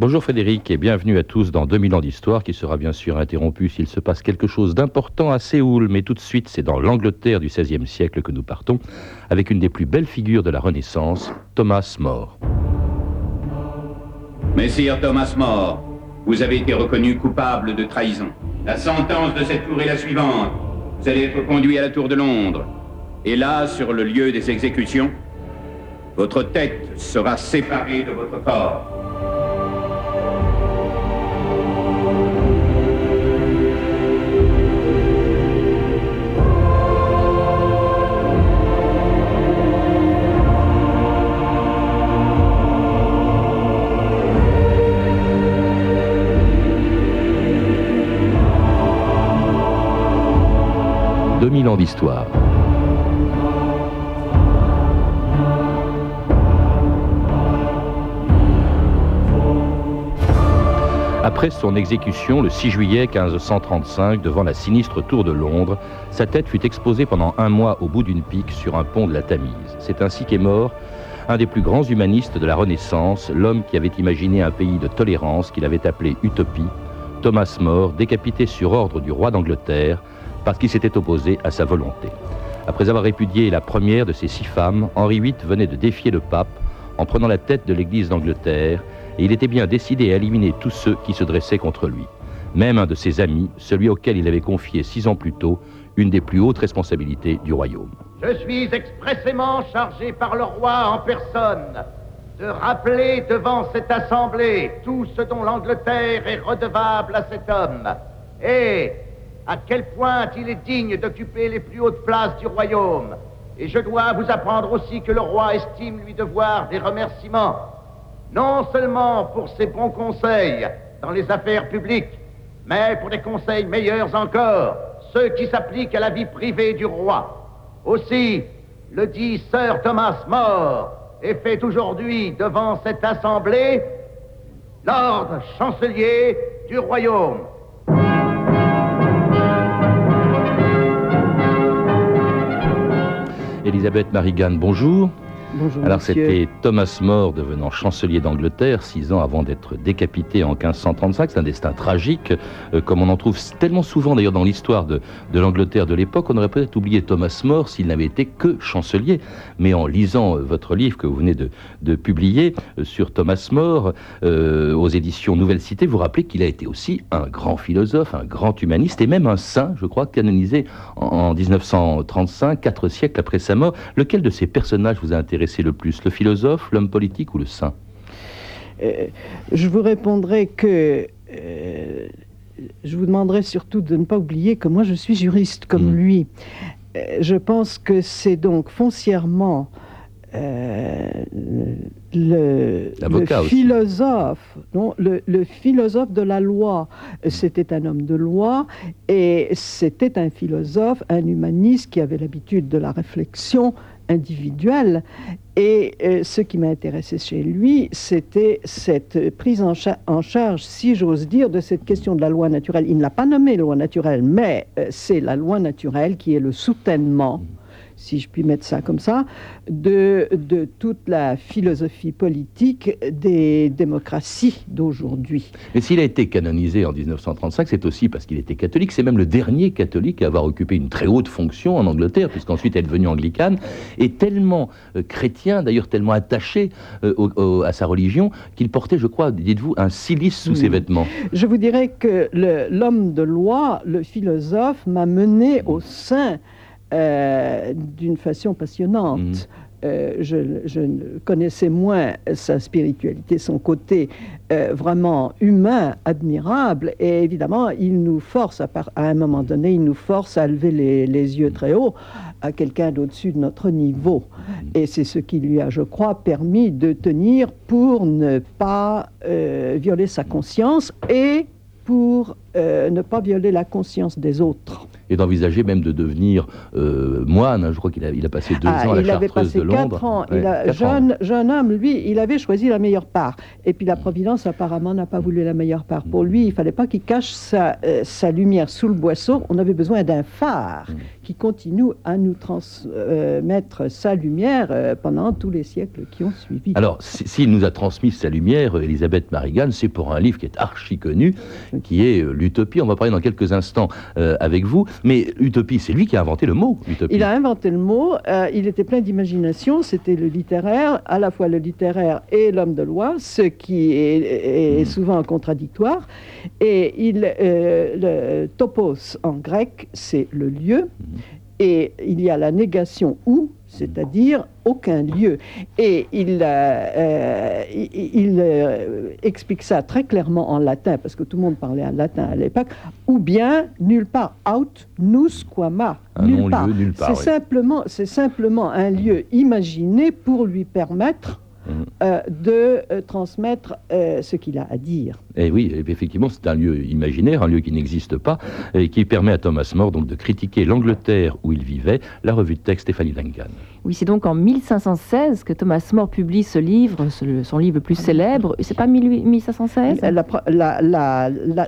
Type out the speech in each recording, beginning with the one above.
Bonjour Frédéric et bienvenue à tous dans 2000 ans d'histoire qui sera bien sûr interrompu s'il se passe quelque chose d'important à Séoul, mais tout de suite c'est dans l'Angleterre du XVIe siècle que nous partons avec une des plus belles figures de la Renaissance, Thomas More. Messire Thomas More, vous avez été reconnu coupable de trahison. La sentence de cette tour est la suivante. Vous allez être conduit à la tour de Londres. Et là, sur le lieu des exécutions, votre tête sera séparée de votre corps. 2000 ans d'histoire. Après son exécution le 6 juillet 1535 devant la sinistre tour de Londres, sa tête fut exposée pendant un mois au bout d'une pique sur un pont de la Tamise. C'est ainsi qu'est mort un des plus grands humanistes de la Renaissance, l'homme qui avait imaginé un pays de tolérance qu'il avait appelé Utopie, Thomas More, décapité sur ordre du roi d'Angleterre parce qu'il s'était opposé à sa volonté. Après avoir répudié la première de ces six femmes, Henri VIII venait de défier le pape en prenant la tête de l'Église d'Angleterre, et il était bien décidé à éliminer tous ceux qui se dressaient contre lui. Même un de ses amis, celui auquel il avait confié six ans plus tôt une des plus hautes responsabilités du royaume. Je suis expressément chargé par le roi en personne de rappeler devant cette assemblée tout ce dont l'Angleterre est redevable à cet homme. Et à quel point il est digne d'occuper les plus hautes places du royaume. Et je dois vous apprendre aussi que le roi estime lui devoir des remerciements, non seulement pour ses bons conseils dans les affaires publiques, mais pour des conseils meilleurs encore, ceux qui s'appliquent à la vie privée du roi. Aussi, le dit Sir Thomas More est fait aujourd'hui devant cette assemblée l'ordre chancelier du royaume. Elisabeth Marigan, bonjour. Bonjour, Alors c'était Thomas More devenant chancelier d'Angleterre six ans avant d'être décapité en 1535. C'est un destin tragique, euh, comme on en trouve tellement souvent d'ailleurs dans l'histoire de, l'Angleterre de l'époque. On aurait peut-être oublié Thomas More s'il n'avait été que chancelier. Mais en lisant euh, votre livre que vous venez de, publier euh, sur Thomas More aux éditions Nouvelle Cité, vous rappelez qu'il a été aussi un grand philosophe, un grand humaniste et même un saint, je crois, canonisé en, en 1935, quatre siècles après sa mort. Lequel de ces personnages vous a intéressé le plus Le philosophe, l'homme politique ou le saint? Euh, Je vous répondrai que... Euh, je vous demanderai surtout de ne pas oublier que moi je suis juriste comme hmm. lui. Euh, je pense que c'est donc foncièrement le, philosophe, non, le, le, philosophe de la loi, c'était un homme de loi et c'était un philosophe, un humaniste qui avait l'habitude de la réflexion individuel. Et euh, ce qui m'a intéressé chez lui, c'était cette prise en, charge, si j'ose dire, de cette question de la loi naturelle. Il ne l'a pas nommée loi naturelle, mais euh, c'est la loi naturelle qui est le soutènement si je puis mettre ça comme ça, de, de toute la philosophie politique des démocraties d'aujourd'hui. Mais s'il a été canonisé en 1935, c'est aussi parce qu'il était catholique. C'est même le dernier catholique à avoir occupé une très haute fonction en Angleterre, puisqu'ensuite elle est devenue anglicane, et tellement euh, chrétien, d'ailleurs tellement attaché euh, à sa religion, qu'il portait, je crois, dites-vous, un cilice sous ses vêtements. Je vous dirais que l'homme de loi, le philosophe, m'a mené au sein euh, d'une façon passionnante. Mhm. Euh, je, connaissais moins sa spiritualité, son côté euh, vraiment humain, admirable, et évidemment, il nous force, à, à un moment donné, il nous force à lever les, yeux très haut à quelqu'un d'au-dessus de notre niveau. Mhm. Et c'est ce qui lui a, je crois, permis de tenir pour ne pas violer sa conscience et pour ne pas violer la conscience des autres. Et d'envisager même de devenir euh, moine. Hein. Je crois qu'il a, il a passé deux ah, ans à la Chartreuse de Londres. Ans. il a, jeune, jeune homme, lui, il avait choisi la meilleure part. Et puis la Providence, apparemment, n'a pas voulu la meilleure part. Pour lui, il fallait pas qu'il cache sa, euh, sa, lumière sous le boisseau. On avait besoin d'un phare mm. qui continue à nous transmettre sa lumière euh, pendant tous les siècles qui ont suivi. Alors, s'il nous a transmis sa lumière, Elisabeth Marigan, c'est pour un livre qui est archi connu, qui est l'Utopie. On va parler dans quelques instants avec vous. Mais utopie, c'est lui qui a inventé le mot utopie. Il a inventé le mot, euh, il était plein d'imagination, c'était le littéraire, à la fois le littéraire et l'homme de loi, ce qui est, hmm. souvent contradictoire. Et il, euh, le topos en grec, c'est le lieu, hmm. et il y a la négation où, c'est-à-dire aucun lieu. Et il, euh, euh, il euh, explique ça très clairement en latin, parce que tout le monde parlait en latin à l'époque, ou bien nulle part, out nous quama, nulle part. c'est simplement, c'est simplement un lieu imaginé pour lui permettre euh, de euh, transmettre euh, ce qu'il a à dire. Et eh oui, effectivement, c'est un lieu imaginaire, un lieu qui n'existe pas, et qui permet à Thomas More donc, de critiquer l'Angleterre où il vivait, la revue de texte Stéphanie Langan. Oui, c'est donc en 1516 que Thomas More publie ce livre, son livre le plus célèbre. C'est pas 1516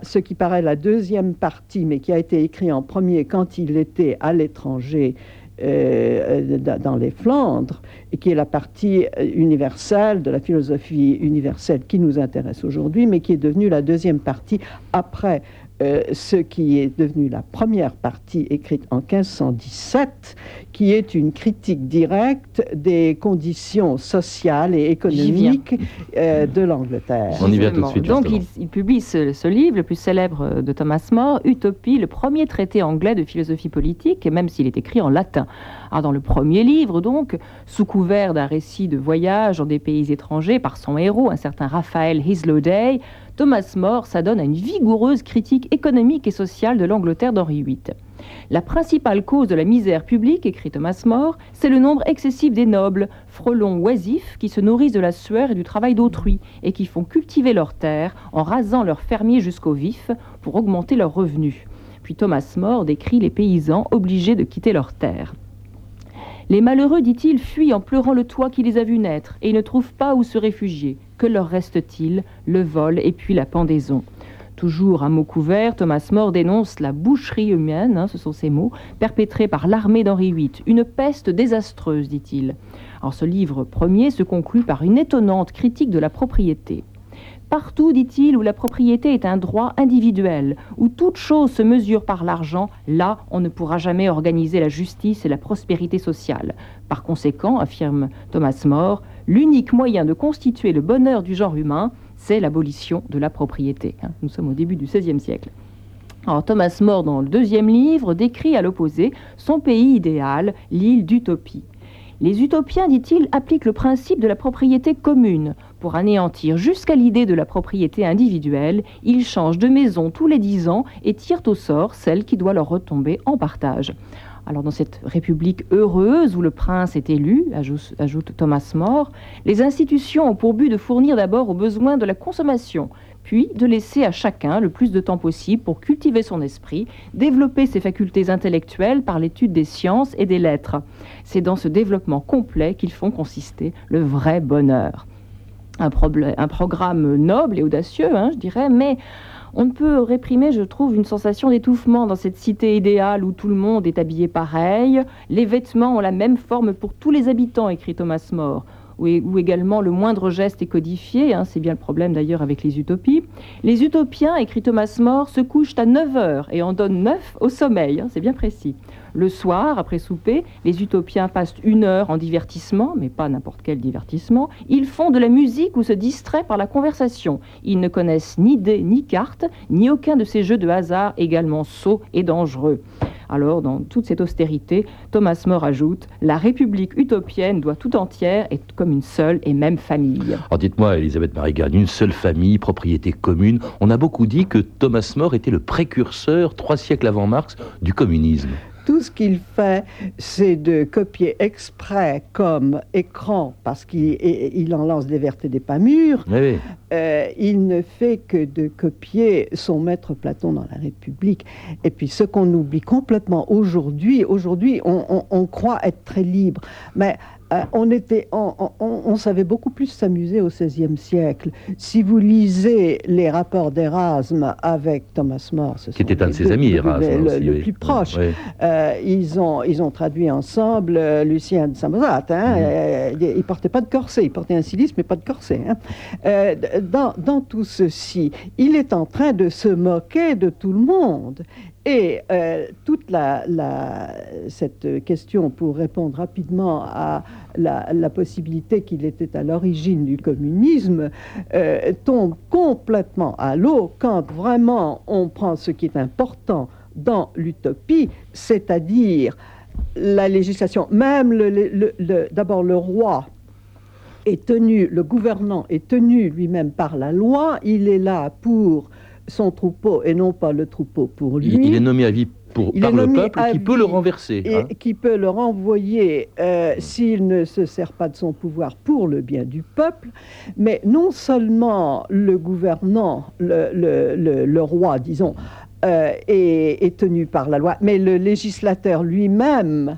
Ce qui paraît la deuxième partie, mais qui a été écrit en premier quand il était à l'étranger, euh, dans les Flandres, qui est la partie universelle de la philosophie universelle qui nous intéresse aujourd'hui, mais qui est devenue la deuxième partie après euh, ce qui est devenu la première partie écrite en 1517, qui est une critique directe des conditions sociales et économiques euh, de l'Angleterre. On y vient tout de suite. Donc il, publie ce, livre, le plus célèbre de Thomas More, Utopie, le premier traité anglais de philosophie politique, même s'il est écrit en latin. Alors dans le premier livre, donc, sous couvert d'un récit de voyage dans des pays étrangers par son héros, un certain Raphaël Day, Thomas More s'adonne à une vigoureuse critique économique et sociale de l'Angleterre d'Henri VIII. La principale cause de la misère publique, écrit Thomas More, c'est le nombre excessif des nobles, frelons oisifs qui se nourrissent de la sueur et du travail d'autrui et qui font cultiver leurs terres en rasant leurs fermiers jusqu'au vif pour augmenter leurs revenus. Puis Thomas More décrit les paysans obligés de quitter leurs terres. Les malheureux, dit-il, fuient en pleurant le toit qui les a vus naître et ne trouvent pas où se réfugier. Que leur reste-t-il? Le vol et puis la pendaison. Toujours à mots couverts, Thomas More dénonce la boucherie humaine, hein, ce sont ses mots, perpétrée par l'armée d'Henri VIII. Une peste désastreuse, dit-il. Alors ce livre premier se conclut par une étonnante critique de la propriété. Partout, dit-il, où la propriété est un droit individuel, où toute chose se mesure par l'argent, là, on ne pourra jamais organiser la justice et la prospérité sociale. Par conséquent, affirme Thomas More, l'unique moyen de constituer le bonheur du genre humain, c'est l'abolition de la propriété. Hein, nous sommes au début du XVIe siècle. Thomas More, dans le deuxième livre, décrit à l'opposé son pays idéal, l'île d'Utopie. Les utopiens, dit-il, appliquent le principe de la propriété commune. Pour anéantir jusqu'à l'idée de la propriété individuelle, ils changent de maison tous les dix ans et tirent au sort celle qui doit leur retomber en partage. Alors dans cette république heureuse où le prince est élu, ajoute, Thomas More, les institutions ont pour but de fournir d'abord aux besoins de la consommation, puis de laisser à chacun le plus de temps possible pour cultiver son esprit, développer ses facultés intellectuelles par l'étude des sciences et des lettres. C'est dans ce développement complet qu'ils font consister le vrai bonheur un, programme noble et audacieux, hein, je dirais, mais on ne peut réprimer, je trouve, une sensation d'étouffement dans cette cité idéale où tout le monde est habillé pareil. Les vêtements ont la même forme pour tous les habitants, écrit Thomas More où, également le moindre geste est codifié, hein, c'est bien le problème d'ailleurs avec les utopies. Les utopiens, écrit Thomas More, se couchent à 9 heures et en donnent 9 au sommeil, hein, c'est bien précis. Le soir, après souper, les utopiens passent une heure en divertissement, mais pas n'importe quel divertissement. Ils font de la musique ou se distraient par la conversation. Ils ne connaissent ni dés ni cartes, ni aucun de ces jeux de hasard également sots et dangereux. Alors, dans toute cette austérité, Thomas More ajoute La République utopienne doit tout entière être comme une seule et même famille. Alors, dites-moi, Elisabeth Marigan, une seule famille, propriété commune. On a beaucoup dit que Thomas More était le précurseur, trois siècles avant Marx, du communisme. Tout ce qu'il fait, c'est de copier exprès comme écran, parce qu'il en lance des vertes et des pas mûres. Euh, il ne fait que de copier son maître Platon dans la République. Et puis ce qu'on oublie complètement aujourd'hui, aujourd'hui on, on croit être très libre, mais euh, on, était, on, savait beaucoup plus s'amuser au XVIe siècle. Si vous lisez les rapports d'Erasme avec Thomas More, qui était un de ses amis, Erasme, le, plus proche, euh, ils, ont, ils ont traduit ensemble euh, Lucien de Samosat. Hein, mhm. il ne portait pas de corset, il portait un cilice, mais pas de corset. Hein. dans, dans tout ceci, il est en train de se moquer de tout le monde. Et euh, toute cette question, pour répondre rapidement à la, possibilité qu'il était à l'origine du communisme, euh, tombe complètement à l'eau quand vraiment on prend ce qui est important dans l'utopie, c'est-à-dire la législation. Même d'abord le roi est tenu, le gouvernant est tenu lui-même par la loi, il est là pour son troupeau et non pas le troupeau pour lui. Il, est nommé à vie pour, par le peuple qui peut le renverser. Et hein. qui peut le renvoyer euh, s'il ne se sert pas de son pouvoir pour le bien du peuple. Mais non seulement le gouvernant, le, roi, disons, euh, est, est, tenu par la loi, mais le législateur lui-même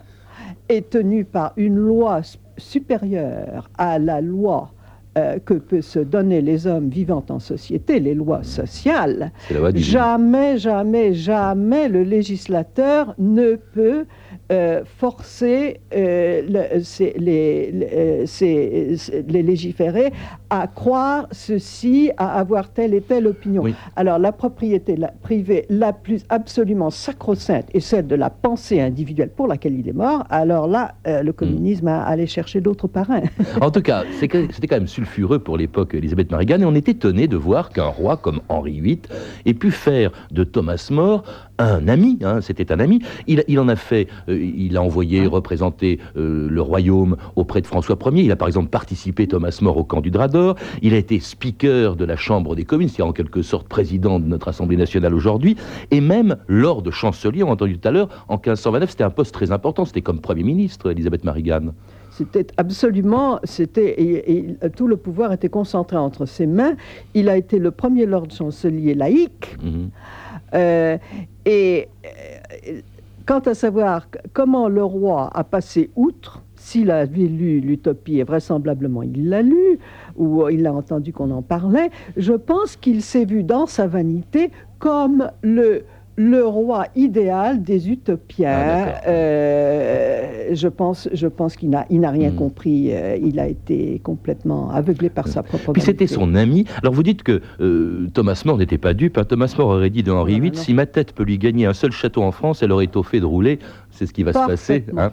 est tenu par une loi supérieure à la loi euh, que peuvent se donner les hommes vivant en société, les lois sociales, jamais, jamais, jamais le législateur ne peut euh, forcer euh, les, les, légiférés à croire ceci, à avoir telle et telle opinion. Alors la propriété privée la plus absolument sacro-sainte est celle de la pensée individuelle pour laquelle il est mort. Alors là, euh, le communisme a allé chercher d'autres parrains. en tout cas, c'était quand même sulfureux pour l'époque Elisabeth Marigan et on est étonné de voir qu'un roi comme Henri VIII ait pu faire de Thomas More un ami, hein, c'était un ami. Il, en a fait, euh, il a envoyé représenter euh, le royaume auprès de François Ier. Il a par exemple participé, Thomas More, au camp du Drador. Il a été speaker de la Chambre des communes, c'est-à-dire en quelque sorte président de notre Assemblée nationale aujourd'hui. Et même lors de chancelier, on a entendu tout à l'heure, en 1529, c'était un poste très important. C'était comme Premier ministre, Elisabeth Mariganne. C'était absolument, c'était et, tout le pouvoir était concentré entre ses mains. Il a été le premier Lord chancelier laïque. Mhm. Euh, et euh, quant à savoir comment le roi a passé outre, s'il avait lu l'Utopie, et vraisemblablement il l'a lu, ou il a entendu qu'on en parlait, je pense qu'il s'est vu dans sa vanité comme le le roi idéal des utopiens. Ah, euh, je pense, je pense qu'il n'a, il n'a rien hmm. compris. Euh, il a été complètement aveuglé par sa propre. Puis c'était son ami. Alors vous dites que euh, Thomas More n'était pas dupe. Hein. Thomas More aurait dit de Henri VIII si ma tête peut lui gagner un seul château en France, elle aurait fait de rouler. C'est ce qui va se passer. Hein.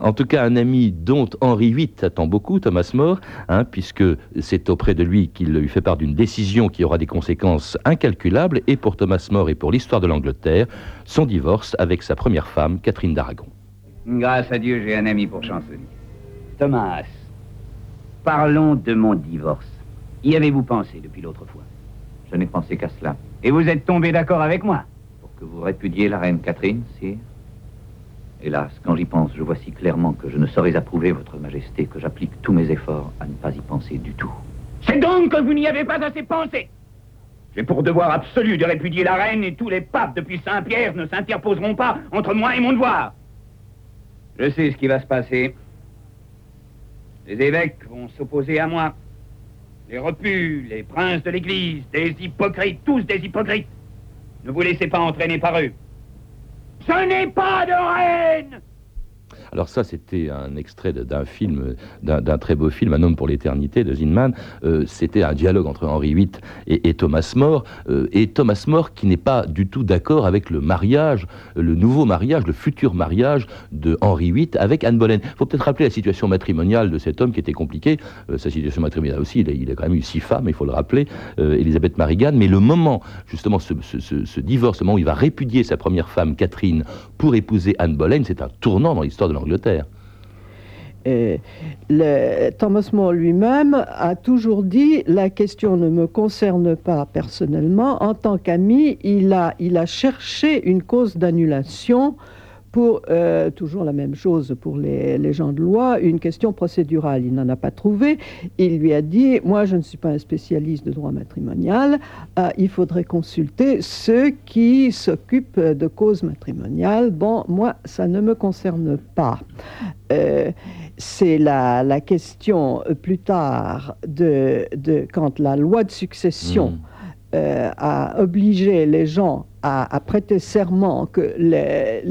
En tout cas, un ami dont Henri VIII attend beaucoup, Thomas More, hein, puisque c'est auprès de lui qu'il lui fait part d'une décision qui aura des conséquences incalculables, et pour Thomas More et pour l'histoire de l'Angleterre, son divorce avec sa première femme, Catherine d'Aragon. Grâce à Dieu, j'ai un ami pour chancelier. Thomas, parlons de mon divorce. Y avez-vous pensé depuis l'autre fois? Je n'ai pensé qu'à cela. Et vous êtes tombé d'accord avec moi? Pour que vous répudiez la reine Catherine, sire? Hélas, quand j'y pense, je vois si clairement que je ne saurais approuver votre majesté, que j'applique tous mes efforts à ne pas y penser du tout. C'est donc que vous n'y avez pas assez pensé J'ai pour devoir absolu de répudier la reine et tous les papes depuis Saint-Pierre ne s'interposeront pas entre moi et mon devoir. Je sais ce qui va se passer. Les évêques vont s'opposer à moi. Les repus, les princes de l'Église, des hypocrites, tous des hypocrites. Ne vous laissez pas entraîner par eux. Ce n'est pas de reine alors ça, c'était un extrait d'un film, d'un très beau film, Un homme pour l'éternité de Zinman. Euh, c'était un dialogue entre Henri VIII et, Thomas More. Euh, et Thomas More qui n'est pas du tout d'accord avec le mariage, le nouveau mariage, le futur mariage de Henri VIII avec Anne Boleyn. Il faut peut-être rappeler la situation matrimoniale de cet homme qui était compliquée. Euh, sa situation matrimoniale aussi, il a, quand même eu six femmes, il faut le rappeler, Elisabeth Marigan. Mais le moment, justement, ce, ce, divorce, moment où il va répudier sa première femme, Catherine, pour épouser Anne Boleyn, c'est un tournant dans l'histoire de. Le, Thomas More lui-même a toujours dit la question ne me concerne pas personnellement. En tant qu'ami, il a, il a cherché une cause d'annulation pour euh, toujours la même chose pour les, gens de loi, une question procédurale. Il n'en a pas trouvé. Il lui a dit, moi je ne suis pas un spécialiste de droit matrimonial, euh, il faudrait consulter ceux qui s'occupent de causes matrimoniales. Bon, moi, ça ne me concerne pas. Euh, c'est la, question plus tard de, quand la loi de succession hmm. a obligé les gens a, prêté serment que les,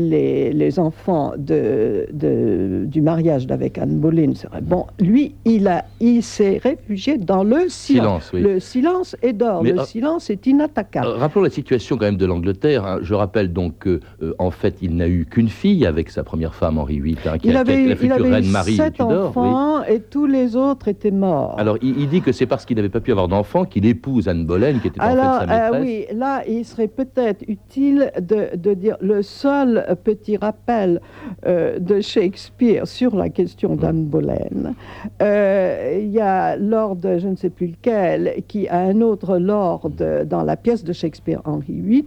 les, enfants de, du mariage d'avec Anne Boleyn seraient bon. Lui, il, a, il s'est réfugié dans le silence. Le silence est d'or. Le euh, silence est inattaquable. Euh, rappelons la situation quand même de l'Angleterre. Hein. Je rappelle donc qu'en euh, en fait, il n'a eu qu'une fille avec sa première femme, Henri VIII, hein, qui, il avait, la future reine Marie sept enfants et tous les autres étaient morts. Alors, il, dit que c'est parce qu'il n'avait pas pu avoir d'enfants qu'il épouse Anne Boleyn, qui était en fait sa maîtresse. oui, là, il serait peut-être utile de, dire le seul petit rappel euh, de Shakespeare sur la question d'Anne Boleyn. Euh, il y a Lord, je ne sais plus lequel, qui a un autre Lord dans la pièce de Shakespeare, Henri VIII,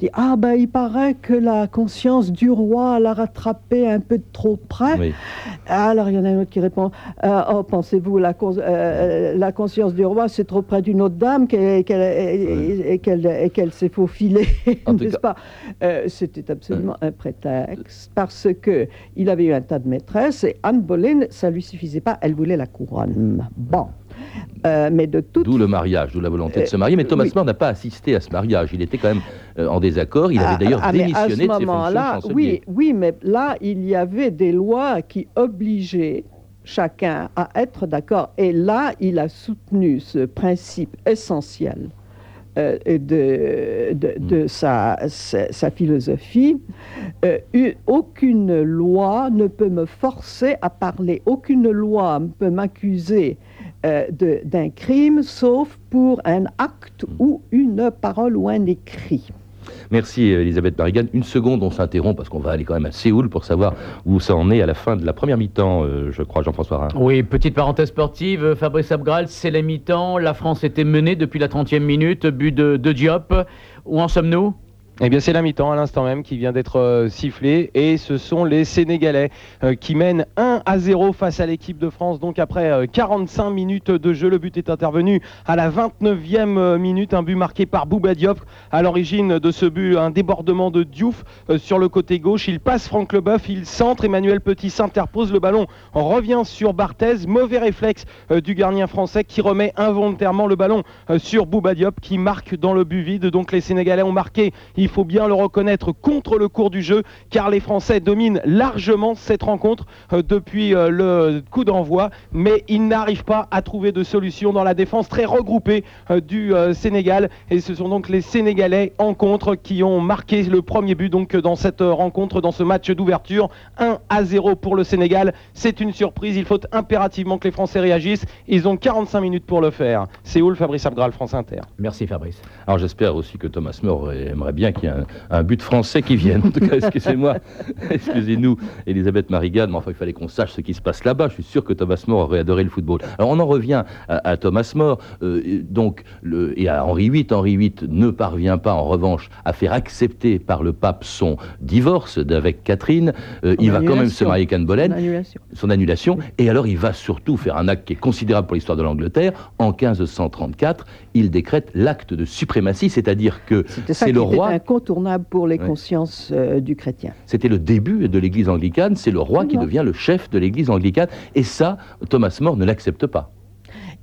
dit Ah, ben il paraît que la conscience du roi l'a rattrapé un peu de trop près. Alors il y en a un autre qui répond euh, Oh, pensez-vous, la, la conscience du roi, c'est trop près d'une autre dame qu'elle qu'elle s'est faufilée, n'est-ce pas? Euh, c'était absolument un prétexte parce que il avait eu un tas de maîtresses et Anne Boleyn, ça lui suffisait pas, elle voulait la couronne. Bon. Euh, mais de tout... D'où le mariage, d'où la volonté de se marier. Mais Thomas More n'a pas assisté à ce mariage. Il était quand même euh, en désaccord. Il avait ah, d'ailleurs ah, démissionné de ses fonctions oui, oui, mais là, il y avait des lois qui obligeaient chacun à être d'accord. Et là, il a soutenu ce principe essentiel euh, de, de, mm. sa, sa, philosophie. Euh, aucune loi ne peut me forcer à parler, aucune loi ne peut m'accuser euh, d'un crime, sauf pour un acte mm. ou une parole ou un écrit. Merci Elisabeth Barrigan. Une seconde, on s'interrompt parce qu'on va aller quand même à Séoul pour savoir où ça en est à la fin de la première mi-temps, euh, je crois, Jean-François Rhin. Oui, petite parenthèse sportive. Fabrice Abgral, c'est la mi-temps. La France était menée depuis la 30e minute, but de, de Diop. Où en sommes-nous? Eh bien, c'est la mi-temps à l'instant même qui vient d'être euh, sifflé et ce sont les Sénégalais euh, qui mènent 1 à 0 face à l'équipe de France. Donc, après 45 euh, minutes de jeu, le but est intervenu à la 29e minute. Un but marqué par Bouba Diop. À l'origine de ce but, un débordement de Diouf sur le côté gauche. Il passe Franck Leboeuf, il centre. Emmanuel Petit s'interpose. Le ballon revient sur Barthez. Mauvais réflexe du gardien français qui remet involontairement le ballon sur Bouba Diop qui marque dans le but vide. Donc, les Sénégalais ont marqué faut bien le reconnaître, contre le cours du jeu, car les Français dominent largement cette rencontre euh, depuis euh, le coup d'envoi, mais ils n'arrivent pas à trouver de solution dans la défense très regroupée euh, du Sénégal. Et ce sont donc les Sénégalais en contre qui ont marqué le premier but donc dans cette rencontre, dans ce match d'ouverture. 1 à 0 pour le Sénégal. C'est une surprise. Il faut impérativement que les Français réagissent. Ils ont 45 minutes pour le faire. Séoul, Fabrice Abgral, France Inter? Merci Fabrice. Alors j'espère aussi que Thomas More aimerait bien qu'il y ait un, but français qui vienne. En tout cas, excusez-moi, excusez-nous, Elisabeth Marigan, mais enfin, il fallait qu'on sache ce qui se passe là-bas. Je suis sûr que Thomas More aurait adoré le football. Alors, on en revient à, Thomas More, euh, donc, le, et à Henri VIII. Henri VIII ne parvient pas, en revanche, à faire accepter par le pape son divorce avec Catherine. Euh, il va quand même se marier avec Anne Boleyn. Son annulation. Son annulation. Et alors, il va surtout faire un acte qui est considérable pour l'histoire de l'Angleterre. En 1534, il décrète l'acte de suprématie, c'est-à-dire que c'est le roi incontournable pour les consciences euh, du chrétien. C'était le début de l'Église anglicane, c'est le roi qui devient le chef de l'Église anglicane, et ça, Thomas More ne l'accepte pas.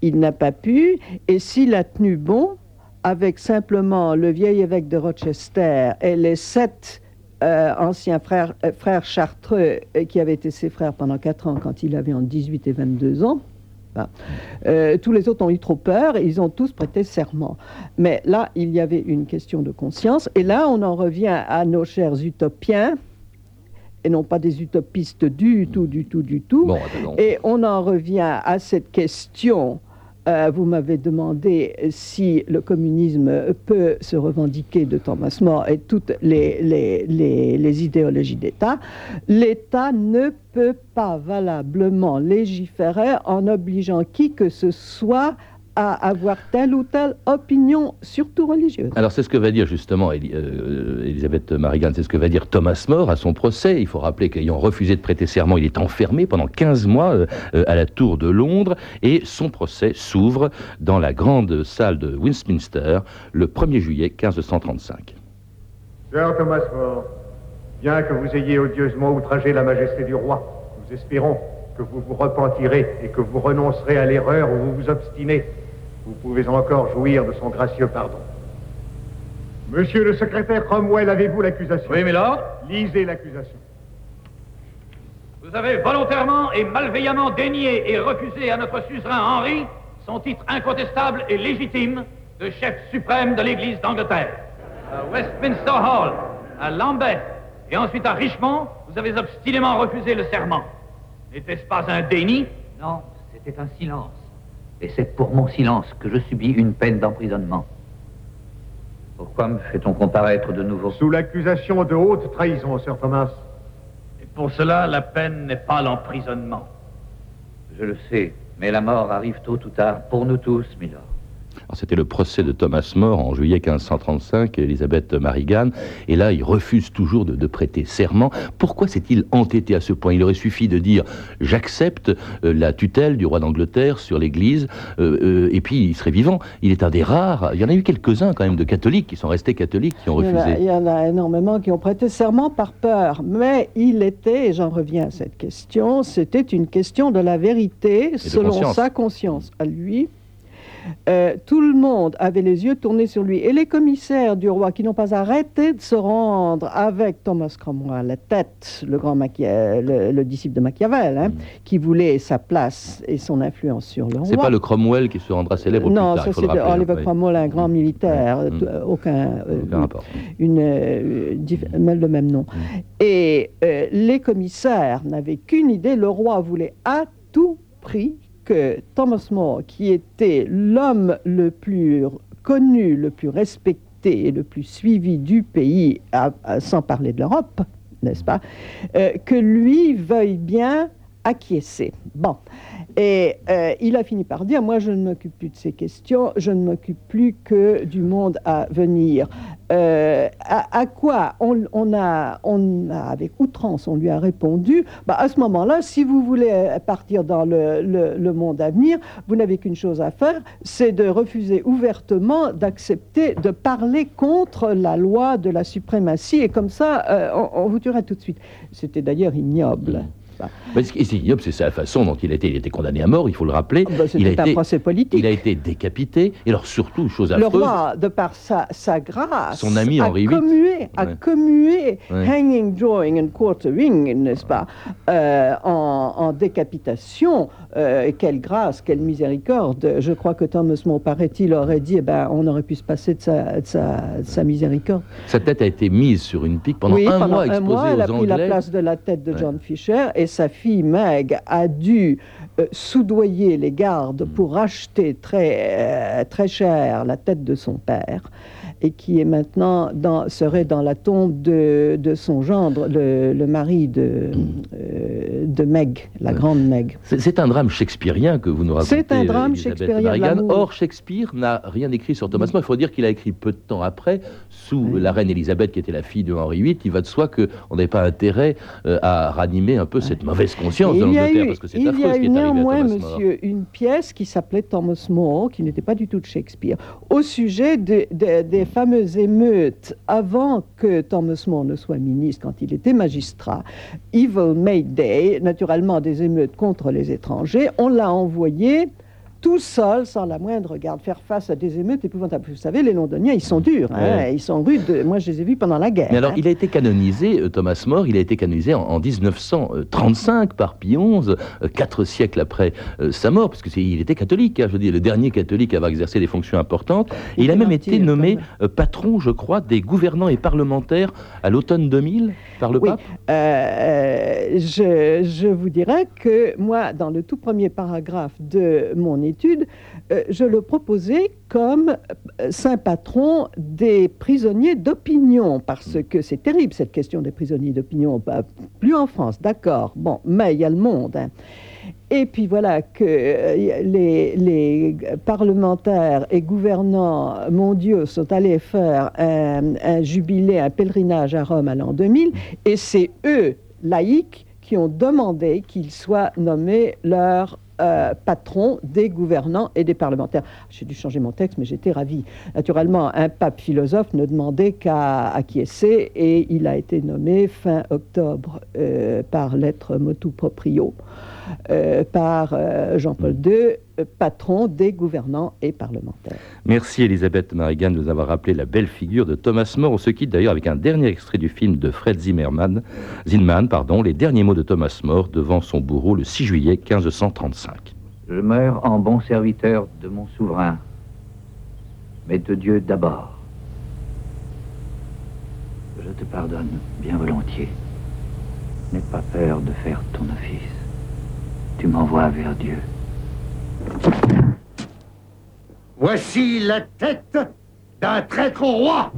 Il n'a pas pu, et s'il a tenu bon, avec simplement le vieil évêque de Rochester et les sept euh, anciens frères, euh, frères chartreux qui avaient été ses frères pendant quatre ans quand il avait entre 18 et 22 ans, euh, tous les autres ont eu trop peur, ils ont tous prêté serment. Mais là, il y avait une question de conscience, et là, on en revient à nos chers utopiens, et non pas des utopistes du tout, du tout, du tout. et on en revient à cette question euh, vous m'avez demandé si le communisme peut se revendiquer de Thomas More et toutes les, les, idéologies d'État. L'État ne peut pas valablement légiférer en obligeant qui que ce soit à avoir telle ou telle opinion, surtout religieuse. Alors c'est ce que va dire justement euh, Elisabeth Marigan, c'est ce que va dire Thomas More à son procès. Il faut rappeler qu'ayant refusé de prêter serment, il est enfermé pendant 15 mois euh, à la Tour de Londres et son procès s'ouvre dans la grande salle de Westminster le 1er juillet 1535. Sir Thomas More, bien que vous ayez odieusement outragé la majesté du roi, nous espérons que vous vous repentirez et que vous renoncerez à l'erreur où vous vous obstinez. Vous pouvez encore jouir de son gracieux pardon. Monsieur le secrétaire Cromwell, avez-vous l'accusation? Oui, Lord. Lisez l'accusation. Vous avez volontairement et malveillamment dénié et refusé à notre suzerain Henri son titre incontestable et légitime de chef suprême de l'Église d'Angleterre. À Westminster Hall, à Lambeth et ensuite à Richmond, vous avez obstinément refusé le serment. N'était-ce pas un déni? Non, c'était un silence. Et c'est pour mon silence que je subis une peine d'emprisonnement. Pourquoi me fait-on comparaître de nouveau? Sous l'accusation de haute trahison, Sir Thomas. Et pour cela, la peine n'est pas l'emprisonnement. Je le sais, mais la mort arrive tôt ou tard pour nous tous, Milord. C'était le procès de Thomas More en juillet 1535, Elisabeth Marigan, et là il refuse toujours de, prêter serment. Pourquoi s'est-il entêté à ce point? Il aurait suffi de dire j'accepte euh, la tutelle du roi d'Angleterre sur l'Église, euh, euh, et puis il serait vivant. Il est un des rares. Il y en a eu quelques-uns quand même de catholiques qui sont restés catholiques, qui ont refusé. Il y en a, énormément qui ont prêté serment par peur, mais il était, et j'en reviens à cette question, c'était une question de la vérité selon sa conscience à lui euh, tout le monde avait les yeux tournés sur lui. Et les commissaires du roi, qui n'ont pas arrêté de se rendre avec Thomas Cromwell, la tête, le, grand le, disciple de Machiavel, hein, mm. qui voulait sa place et son influence sur le roi. C'est pas le Cromwell qui se rendra célèbre non, plus tard, ça c'est Oliver Cromwell, un grand mm. militaire, mm. Euh, aucun, euh, rapport. Une, le même nom. Et les commissaires n'avaient qu'une idée, le roi voulait à tout prix que Thomas More, qui était l'homme le plus connu, le plus respecté et le plus suivi du pays, sans parler de l'Europe, n'est-ce pas, euh, que lui veuille bien acquiescer. Bon. Et euh, il a fini par dire, moi je ne m'occupe plus de ces questions, je ne m'occupe plus que du monde à venir. Euh, à, quoi on, a, on a, avec outrance, on lui a répondu, bah, à ce moment-là, si vous voulez euh, partir dans le, le, monde à venir, vous n'avez qu'une chose à faire, c'est de refuser ouvertement d'accepter de parler contre la loi de la suprématie, et comme ça, on, on, vous tuera tout de suite. C'était d'ailleurs ignoble c'est sa façon dont il a été, il était condamné à mort, il faut le rappeler. Ah bah, il a été, un procès politique. Il a été décapité. Et alors surtout, chose affreuse... Le roi, de par sa, sa grâce, son ami Henri VIII, a commué hanging, drawing and quartering, n'est-ce pas, euh, en, en, décapitation. Euh, quelle grâce, quelle miséricorde. Je crois que Thomas More, paraît-il, aurait dit, eh ben, on aurait pu se passer de sa, de sa, miséricorde. Sa tête a été mise sur une pique pendant un pendant mois, exposée un mois, elle a pris la place de la tête de John Fisher et sa fille Meg a dû euh, soudoyer les gardes mm. pour acheter très, euh, très cher la tête de son père et qui est maintenant dans, serait dans la tombe de, de son gendre, le, le mari de, euh, de Meg, la grande Meg. C'est un drame shakespearien que vous nous racontez. C'est un drame shakespearien. Or, Shakespeare n'a rien écrit sur Thomas More. Il faut dire qu'il a écrit peu de temps après, sous la reine Elisabeth, qui était la fille de Henri VIII. Il va de soi qu'on n'avait pas intérêt euh, à ranimer un peu cette mauvaise conscience de l'Angleterre, parce que c'est affreux ce qui est arrivé à Thomas monsieur, une pièce qui s'appelait Thomas More, qui n'était pas du tout de Shakespeare, au sujet des fameuses émeutes. Avant que Thomas More ne soit ministre, quand il était magistrat, Evil May Day, naturellement des émeutes contre les étrangers, on l'a envoyé tout seul, sans la moindre garde, faire face à des émeutes épouvantables. Vous savez, les Londoniens, ils sont durs, hein, ils sont rudes. Moi, je les ai vus pendant la guerre. Mais alors, hein. il a été canonisé, euh, Thomas More, il a été canonisé en, 1935 par Pie XI, euh, quatre siècles après euh, sa mort, parce qu'il était catholique, hein, je veux dire, le dernier catholique à avoir exercé des fonctions importantes. Et il a même été nommé patron, je crois, des gouvernants et parlementaires à l'automne 2000 par le oui. pape. je, je vous dirais que moi, dans le tout premier paragraphe de mon étude, euh, je le proposais comme euh, saint patron des prisonniers d'opinion, parce que c'est terrible cette question des prisonniers d'opinion, plus en France, d'accord, bon, mais il y a le monde. Hein. Et puis voilà que euh, les, parlementaires et gouvernants mondiaux sont allés faire un, jubilé, un pèlerinage à Rome à l'an 2000, et c'est eux, laïcs, qui ont demandé qu'ils soient nommés leur euh, patron des gouvernants et des parlementaires. J'ai dû changer mon texte, mais j'étais ravie. Naturellement, un pape philosophe ne demandait qu'à acquiescer et il a été nommé fin octobre euh, par lettre motu proprio. Euh, par euh, Jean-Paul II, euh, patron des gouvernants et parlementaires. Merci Elisabeth Marigan de nous avoir rappelé la belle figure de Thomas More. On se quitte d'ailleurs avec un dernier extrait du film de Fred Zimmerman, Zinman, pardon, les derniers mots de Thomas More devant son bourreau le 6 juillet 1535. Je meurs en bon serviteur de mon souverain, mais de Dieu d'abord. Je te pardonne bien volontiers. N'aie pas peur de faire ton office tu m'envoies vers Dieu. Voici la tête d'un traître au roi.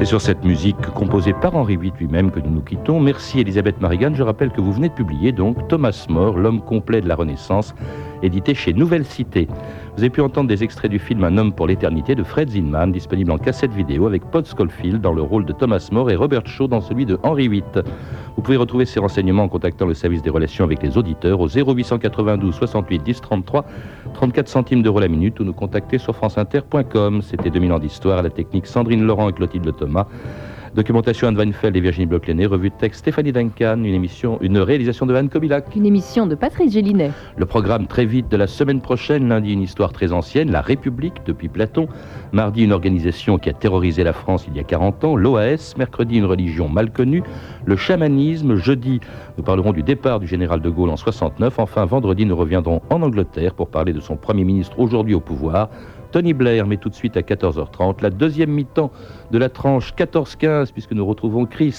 C'est sur cette musique composée par Henri VIII lui-même que nous nous quittons. Merci Elisabeth Marigan. Je rappelle que vous venez de publier donc Thomas More, l'homme complet de la Renaissance, édité chez Nouvelle Cité. Vous avez pu entendre des extraits du film Un homme pour l'éternité de Fred Zinman, disponible en cassette vidéo avec Paul Schofield dans le rôle de Thomas More et Robert Shaw dans celui de Henri VIII. Vous pouvez retrouver ces renseignements en contactant le service des relations avec les auditeurs au 0892 68 10 33, 34 centimes d'euros la minute ou nous contacter sur franceinter.com. C'était 2000 ans d'histoire à la technique Sandrine Laurent et Clotilde Thomas. Documentation Anne Weinfeld et Virginie bloch revue de texte Stéphanie Duncan, une émission, une réalisation de Anne Kobilac. Une émission de Patrice Gélinet. Le programme très vite de la semaine prochaine, lundi une histoire très ancienne, la République depuis Platon, mardi une organisation qui a terrorisé la France il y a 40 ans, l'OAS, mercredi une religion mal connue, le chamanisme, jeudi nous parlerons du départ du général de Gaulle en 69, enfin vendredi nous reviendrons en Angleterre pour parler de son Premier ministre aujourd'hui au pouvoir, Tony Blair, mais tout de suite à 14h30, la deuxième mi-temps de la tranche 14-15, puisque nous retrouvons Chris